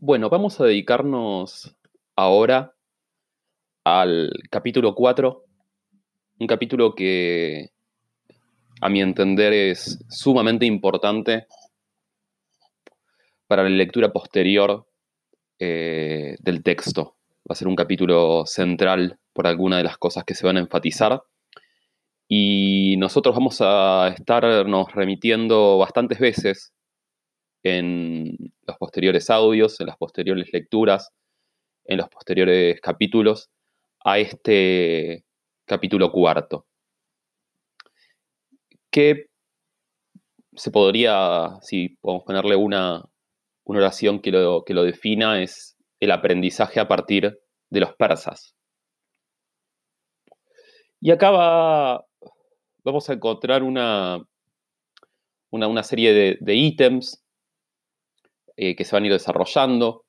Bueno, vamos a dedicarnos ahora al capítulo 4, un capítulo que a mi entender es sumamente importante para la lectura posterior eh, del texto. Va a ser un capítulo central por alguna de las cosas que se van a enfatizar. Y nosotros vamos a estarnos remitiendo bastantes veces en los posteriores audios, en las posteriores lecturas, en los posteriores capítulos, a este capítulo cuarto. Que se podría, si podemos ponerle una, una oración que lo, que lo defina, es el aprendizaje a partir de los persas. Y acá vamos a encontrar una, una, serie de, ítems eh, que se van a ir desarrollando.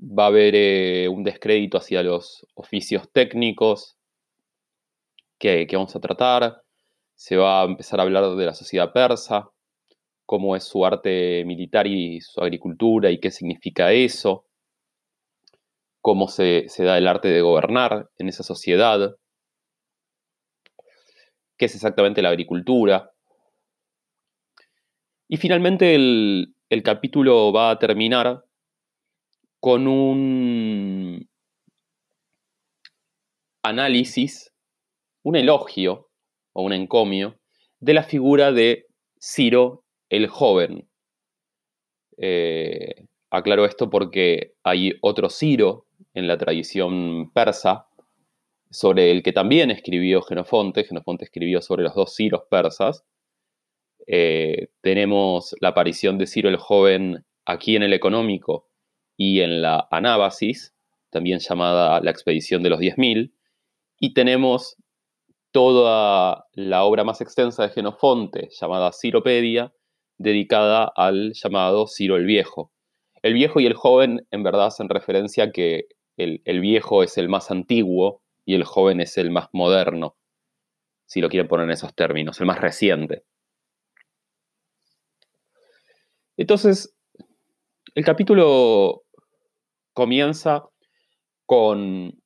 Va a haber eh, un descrédito hacia los oficios técnicos que, que vamos a tratar. Se va a empezar a hablar de la sociedad persa, cómo es su arte militar y su agricultura y qué significa eso, cómo se, da el arte de gobernar en esa sociedad, qué es exactamente la agricultura. Y finalmente el, el capítulo va a terminar con un análisis, un elogio o un encomio de la figura de Ciro el joven. Eh, aclaro esto porque hay otro Ciro en la tradición persa, sobre el que también escribió Genofonte. Genofonte escribió sobre los dos Ciros persas. Eh, tenemos la aparición de Ciro el joven aquí en el económico y en la Anábasis, también llamada la expedición de los 10.000. Y tenemos toda la obra más extensa de Genofonte, llamada Ciropedia, dedicada al llamado Ciro el Viejo. El viejo y el joven en verdad hacen referencia a que el, viejo es el más antiguo y el joven es el más moderno, si lo quieren poner en esos términos, el más reciente. Entonces, el capítulo comienza con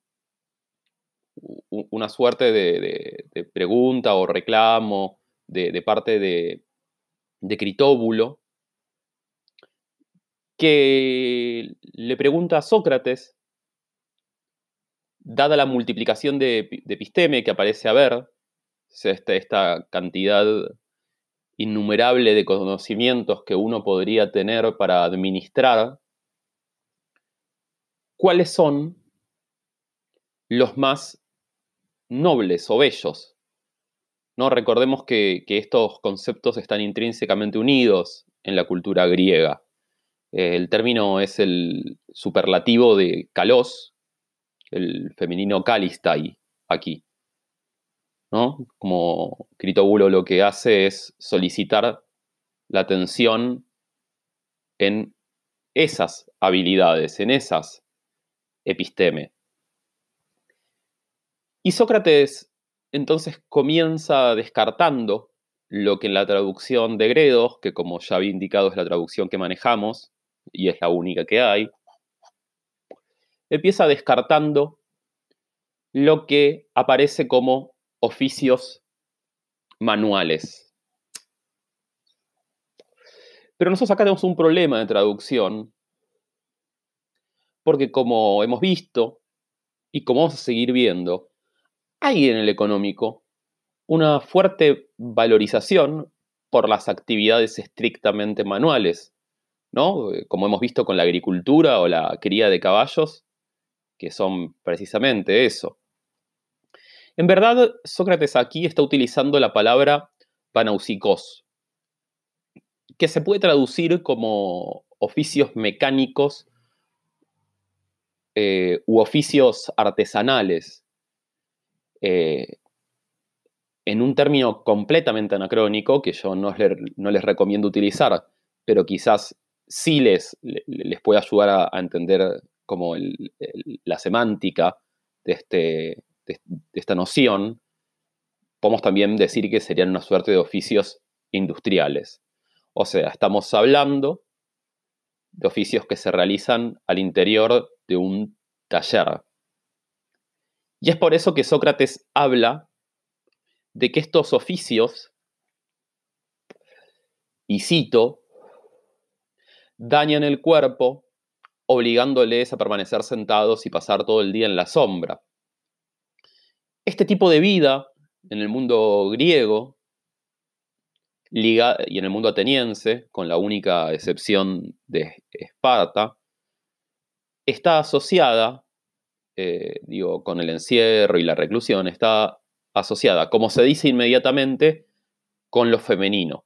una suerte de, pregunta o reclamo de parte de, Critóbulo, que le pregunta a Sócrates, dada la multiplicación de, episteme que aparece a ver, esta, esta cantidad innumerable de conocimientos que uno podría tener para administrar, ¿cuáles son los más nobles o bellos ¿no? Recordemos que, estos conceptos están intrínsecamente unidos en la cultura griega. El término es el superlativo de kalos, el femenino kalistai, aquí. Como Critóbulo lo que hace es solicitar la atención en esas habilidades, en esas episteme. Y Sócrates entonces comienza descartando lo que en la traducción de Gredos, que como ya había indicado es la traducción que manejamos y es la única que hay, empieza descartando lo que aparece como oficios manuales. Pero nosotros acá tenemos un problema de traducción, porque como hemos visto y como vamos a seguir viendo, hay en el económico una fuerte valorización por las actividades estrictamente manuales, ¿no? Como hemos visto con la agricultura o la cría de caballos, que son precisamente eso. En verdad, Sócrates aquí está utilizando la palabra panausikos, que se puede traducir como oficios mecánicos eh, u oficios artesanales, eh, en un término completamente anacrónico que yo no, les recomiendo utilizar, pero quizás sí les, les puede ayudar a, entender como la semántica de, este, de, esta noción, podemos también decir que serían una suerte de oficios industriales. O sea, estamos hablando de oficios que se realizan al interior de un taller. Y es por eso que Sócrates habla de que estos oficios, y cito, dañan el cuerpo obligándoles a permanecer sentados y pasar todo el día en la sombra. Este tipo de vida en el mundo griego y en el mundo ateniense, con la única excepción de Esparta, está asociada, eh, digo, con el encierro y la reclusión, está asociada, como se dice inmediatamente, con lo femenino.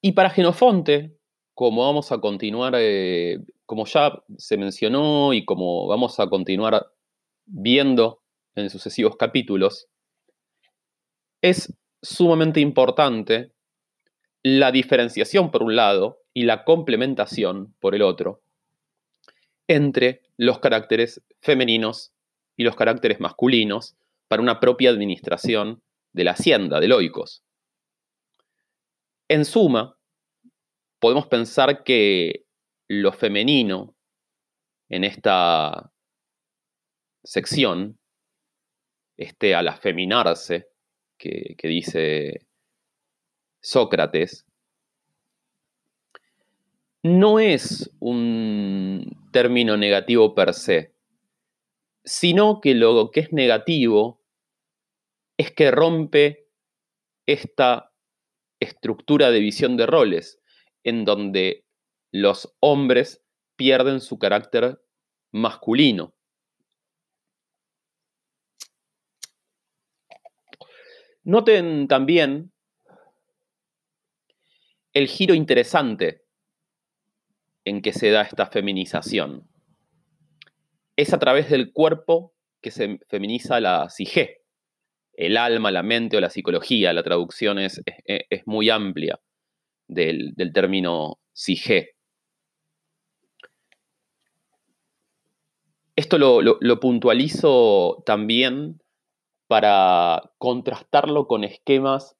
Y para Genofonte, como vamos a continuar, eh, como ya se mencionó y como vamos a continuar viendo en sucesivos capítulos, es sumamente importante la diferenciación por un lado y la complementación por el otro entre los caracteres femeninos y los caracteres masculinos para una propia administración de la hacienda, de loicos. En suma, podemos pensar que lo femenino en esta sección, este al afeminarse, que, dice Sócrates, no es un término negativo per se, sino que lo que es negativo es que rompe esta estructura de visión de roles, en donde los hombres pierden su carácter masculino. Noten también el giro interesante en que se da esta feminización. Es a través del cuerpo que se feminiza la psique, el alma, la mente o la psicología. La traducción es, muy amplia del, término psique. Esto lo puntualizo también para contrastarlo con esquemas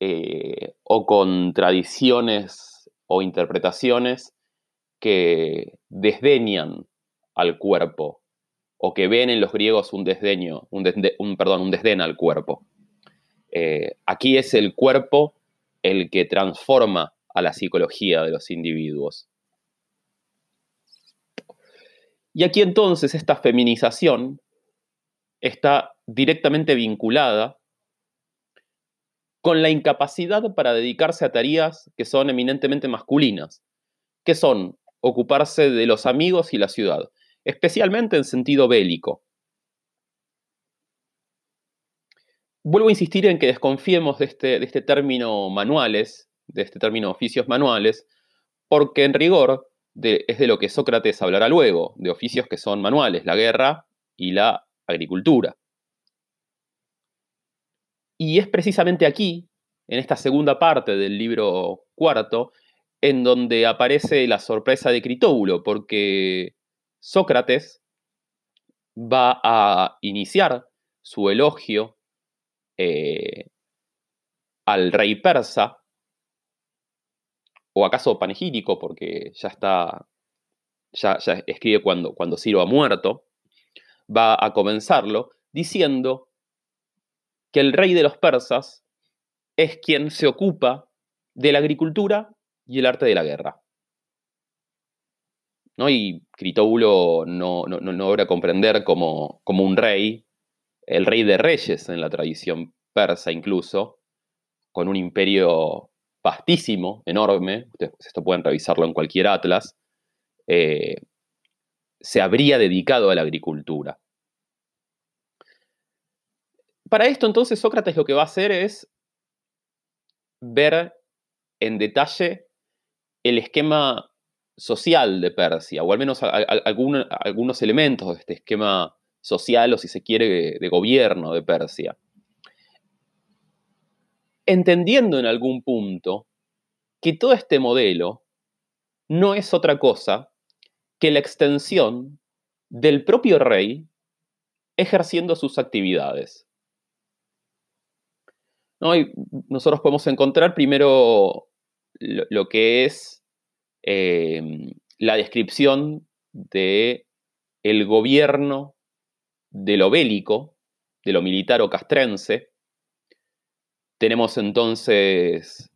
eh, o con tradiciones o interpretaciones que desdeñan al cuerpo o que ven en los griegos un desdeño, un, desdén al cuerpo. Eh, aquí es el cuerpo el que transforma a la psicología de los individuos. Y aquí entonces esta feminización está directamente vinculada con la incapacidad para dedicarse a tareas que son eminentemente masculinas, que son ocuparse de los amigos y la ciudad, especialmente en sentido bélico. Vuelvo a insistir en que desconfiemos de este, de este término manuales, de este término oficios manuales, porque en rigor es de lo que Sócrates hablará luego, de oficios que son manuales, la guerra y la agricultura. Y es precisamente aquí, en esta segunda parte del libro cuarto, en donde aparece la sorpresa de Critóbulo, porque Sócrates va a iniciar su elogio eh, al rey persa, o acaso panegírico, porque ya está, ya, ya escribe cuando, cuando Ciro ha muerto, va a comenzarlo diciendo que el rey de los persas es quien se ocupa de la agricultura y el arte de la guerra. ¿No? Y Critóbulo no, no, no, logra comprender como, como un rey, el rey de reyes en la tradición persa incluso, con un imperio vastísimo, enorme, esto pueden revisarlo en cualquier atlas, eh, se habría dedicado a la agricultura. Para esto entonces Sócrates lo que va a hacer es ver en detalle el esquema social de Persia, o al menos algunos elementos de este esquema social, o si se quiere, de gobierno de Persia. Entendiendo en algún punto que todo este modelo no es otra cosa que la extensión del propio rey ejerciendo sus actividades. nosotros podemos encontrar primero lo, que es em, la descripción de el gobierno de lo bélico, de lo militar o castrense. Tenemos entonces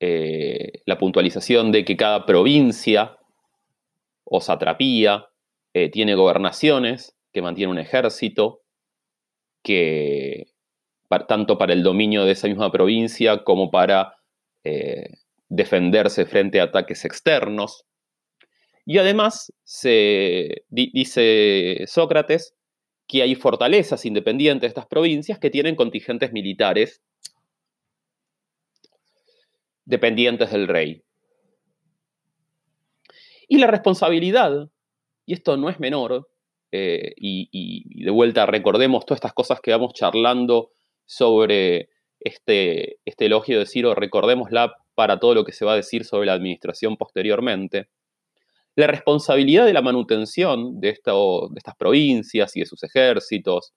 eh, la puntualización de que cada provincia o satrapía eh, tiene gobernaciones, que mantiene un ejército, que tanto para el dominio de esa misma provincia como para eh, defenderse frente a ataques externos. Y además, se, dice Sócrates, que hay fortalezas independientes de estas provincias que tienen contingentes militares dependientes del rey. Y la responsabilidad, y esto no es menor, eh, y, de vuelta recordemos todas estas cosas que vamos charlando sobre este, este elogio de Ciro, recordémosla para todo lo que se va a decir sobre la administración posteriormente. La responsabilidad de la manutención de, de estas provincias y de sus ejércitos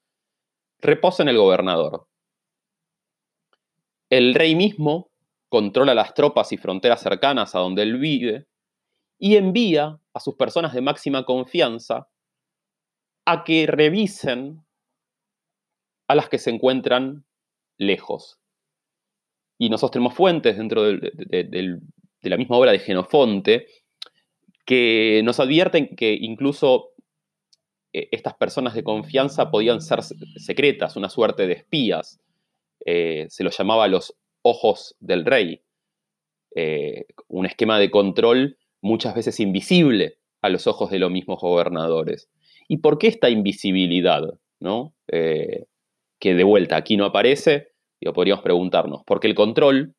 reposa en el gobernador. El rey mismo controla las tropas y fronteras cercanas a donde él vive y envía a sus personas de máxima confianza a que revisen a las que se encuentran lejos. Y nosotros tenemos fuentes dentro de, la misma obra de Genofonte que nos advierten que incluso eh, estas personas de confianza podían ser secretas, una suerte de espías. Eh, se los llamaba los ojos del rey. Eh, un esquema de control muchas veces invisible a los ojos de los mismos gobernadores. ¿Y por qué esta invisibilidad? ¿no? Eh, que de vuelta aquí no aparece, y podríamos preguntarnos, porque el control,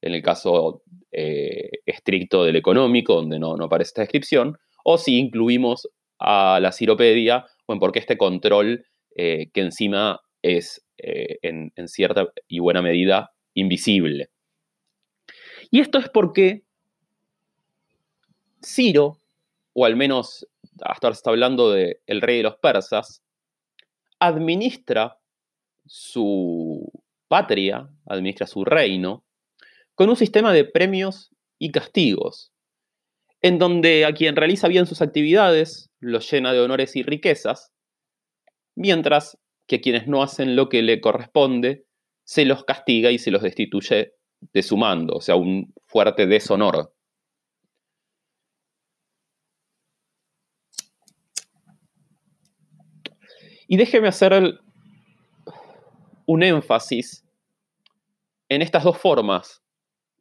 en el caso eh, estricto del económico, donde no, aparece esta descripción, o si incluimos a la ciropedia, bueno, porque este control que encima es en, cierta y buena medida invisible. Y esto es porque Ciro, o al menos hasta ahora está hablando del el rey de los persas, administra su patria, administra su reino, con un sistema de premios y castigos, en donde a quien realiza bien sus actividades lo llena de honores y riquezas, mientras que quienes no hacen lo que le corresponde se los castiga y se los destituye de su mando, o sea, un fuerte deshonor. Y déjeme hacer un énfasis en estas dos formas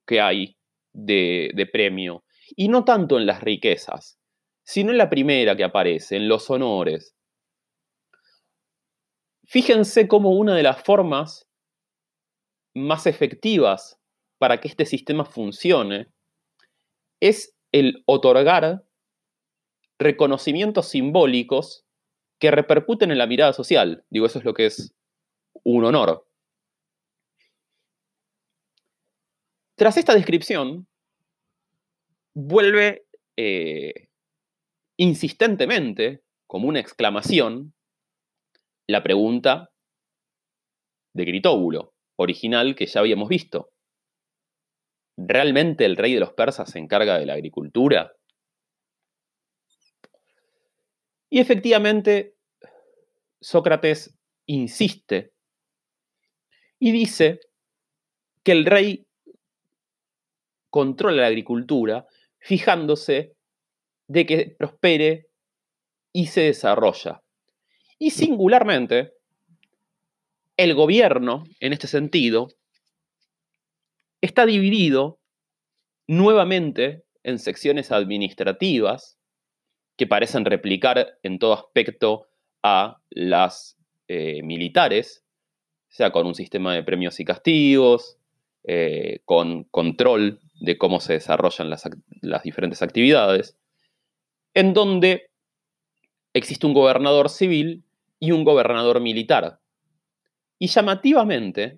que hay de, de, premio, y no tanto en las riquezas, sino en la primera que aparece, en los honores. Fíjense cómo una de las formas más efectivas para que este sistema funcione es el otorgar reconocimientos simbólicos que repercuten en la mirada social. Digo, eso es lo que es un honor. Tras esta descripción, vuelve eh, insistentemente, como una exclamación, la pregunta de Gritóbulo original que ya habíamos visto. ¿Realmente el rey de los persas se encarga de la agricultura? Y efectivamente, Sócrates insiste y dice que el rey controla la agricultura fijándose de que prospere y se desarrolla. Y singularmente, el gobierno, en este sentido, está dividido nuevamente en secciones administrativas que parecen replicar en todo aspecto a las eh, militares, sea con un sistema de premios y castigos, eh, con control de cómo se desarrollan las, las diferentes actividades, en donde existe un gobernador civil y un gobernador militar, y llamativamente,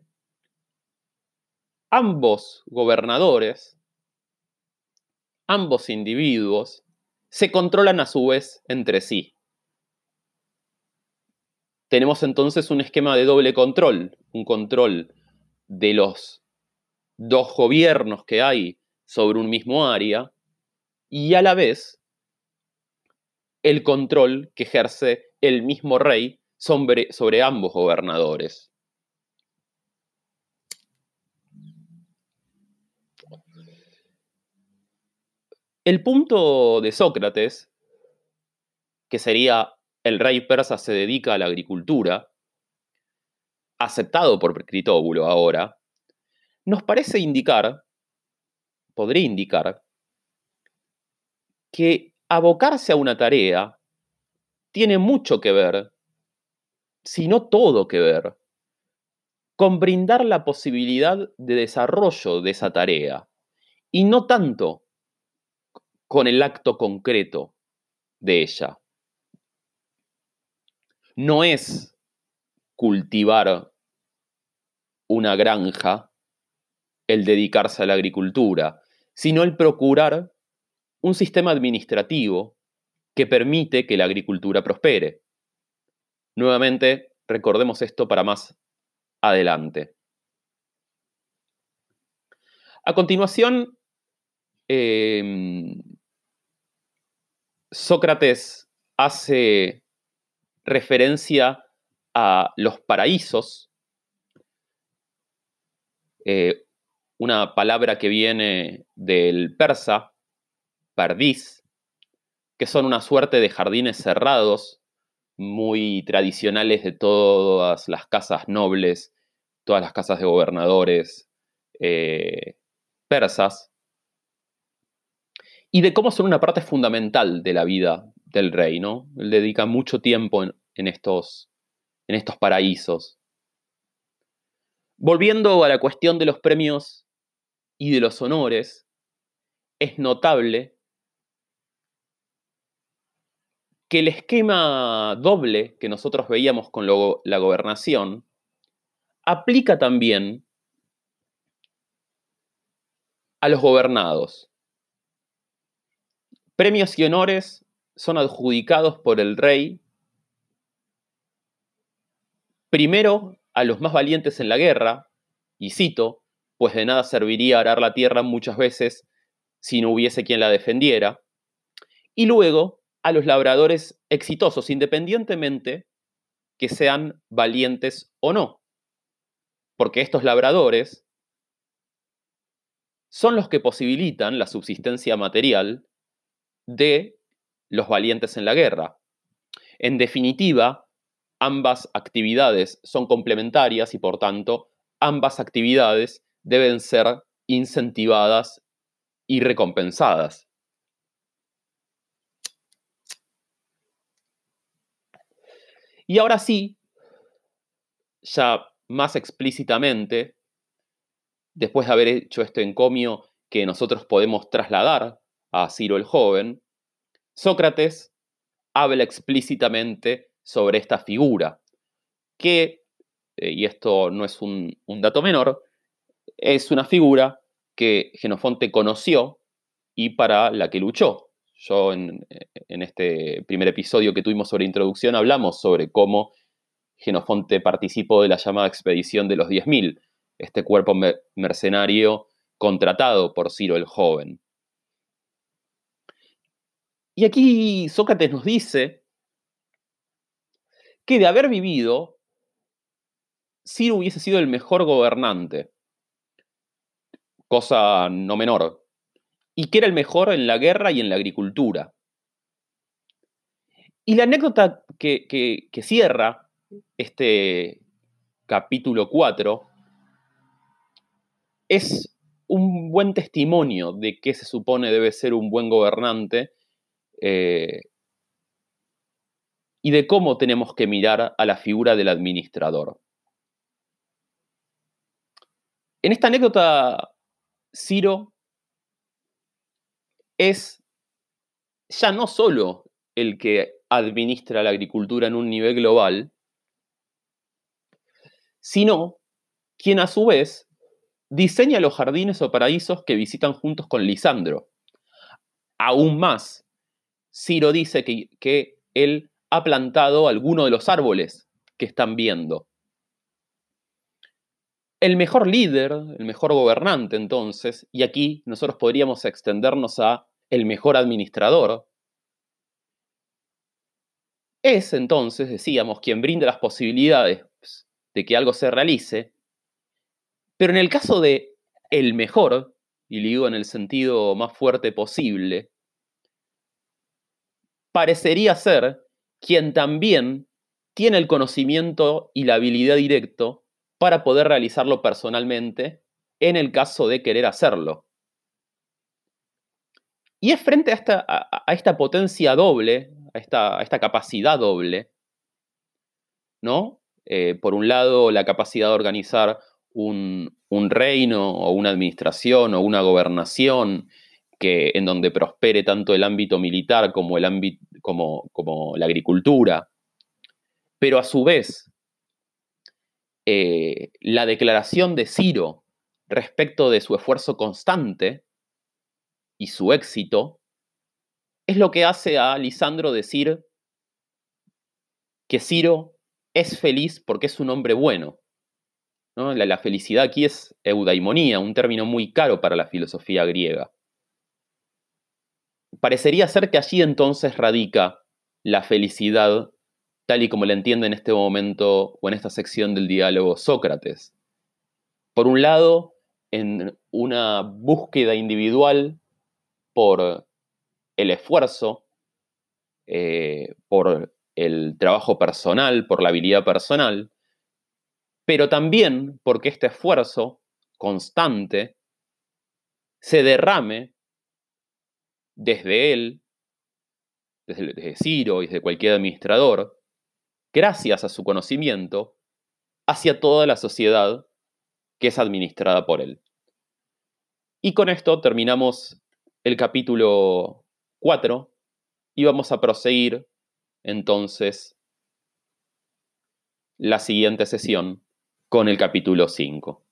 ambos gobernadores, ambos individuos, se controlan a su vez entre sí. Tenemos entonces un esquema de doble control, un control de los dos gobiernos que hay sobre un mismo área y a la vez el control que ejerce el mismo rey sobre, ambos gobernadores. El punto de Sócrates, que sería el rey persa se dedica a la agricultura, aceptado por Critóbulo ahora, nos parece indicar, podría indicar, que abocarse a una tarea tiene mucho que ver, si no todo que ver, con brindar la posibilidad de desarrollo de esa tarea y no tanto con el acto concreto de ella. No es cultivar una granja el dedicarse a la agricultura, sino el procurar un sistema administrativo que permite que la agricultura prospere. Nuevamente, recordemos esto para más adelante. A continuación, em, Sócrates hace referencia a los paraísos, eh, una palabra que viene del persa, pardis, que son una suerte de jardines cerrados, muy tradicionales de todas las casas nobles, todas las casas de gobernadores eh, persas, y de cómo son una parte fundamental de la vida del rey, ¿no? Él dedica mucho tiempo en, estos, en estos paraísos. Volviendo a la cuestión de los premios y de los honores, es notable que el esquema doble que nosotros veíamos con la gobernación aplica también a los gobernados. Premios y honores son adjudicados por el rey primero a los más valientes en la guerra, y cito, pues de nada serviría arar la tierra muchas veces si no hubiese quien la defendiera, y luego a los labradores exitosos, independientemente que sean valientes o no, porque estos labradores son los que posibilitan la subsistencia material de los valientes en la guerra. En definitiva, ambas actividades son complementarias y por tanto ambas actividades deben ser incentivadas y recompensadas. Y ahora sí, ya más explícitamente, después de haber hecho este encomio que nosotros podemos trasladar a Ciro el joven, Sócrates habla explícitamente sobre esta figura, que, eh, y esto no es un, dato menor, es una figura que Genofonte conoció y para la que luchó. Yo en, este primer episodio que tuvimos sobre introducción hablamos sobre cómo Genofonte participó de la llamada expedición de los 10.000, este cuerpo mercenario contratado por Ciro el Joven. Y aquí Sócrates nos dice que de haber vivido, Ciro hubiese sido el mejor gobernante, cosa no menor, y que era el mejor en la guerra y en la agricultura. Y la anécdota que, que cierra este capítulo 4 es un buen testimonio de qué se supone debe ser un buen gobernante eh, y de cómo tenemos que mirar a la figura del administrador. En esta anécdota, Ciro es ya no solo el que administra la agricultura en un nivel global, sino quien a su vez diseña los jardines o paraísos que visitan juntos con Lisandro. Aún más, Ciro dice que, él ha plantado alguno de los árboles que están viendo. el mejor líder, el mejor gobernante entonces, y aquí nosotros podríamos extendernos a el mejor administrador, es entonces, decíamos, quien brinda las posibilidades de que algo se realice, pero en el caso de el mejor, y lo digo en el sentido más fuerte posible, parecería ser quien también tiene el conocimiento y la habilidad directo para poder realizarlo personalmente en el caso de querer hacerlo. Y es frente a esta, a, esta potencia doble, a esta, a esta, capacidad doble, ¿no? Eh, por un lado, la capacidad de organizar un, reino o una administración o una gobernación que, en donde prospere tanto el ámbito militar como, el ámbito, como, como la agricultura, pero a su vez eh, la declaración de Ciro respecto de su esfuerzo constante y su éxito es lo que hace a Lisandro decir que Ciro es feliz porque es un hombre bueno. La, la, felicidad aquí es eudaimonía, un término muy caro para la filosofía griega. Parecería ser que allí entonces radica la felicidad tal y como la entiende en este momento o en esta sección del diálogo Sócrates. Por un lado, en una búsqueda individual por el esfuerzo, eh, por el trabajo personal, por la habilidad personal, pero también porque este esfuerzo constante se derrame desde él, desde, Ciro y desde cualquier administrador, gracias a su conocimiento, hacia toda la sociedad que es administrada por él. Y con esto terminamos el capítulo 4 y vamos a proseguir entonces la siguiente sesión con el capítulo 5.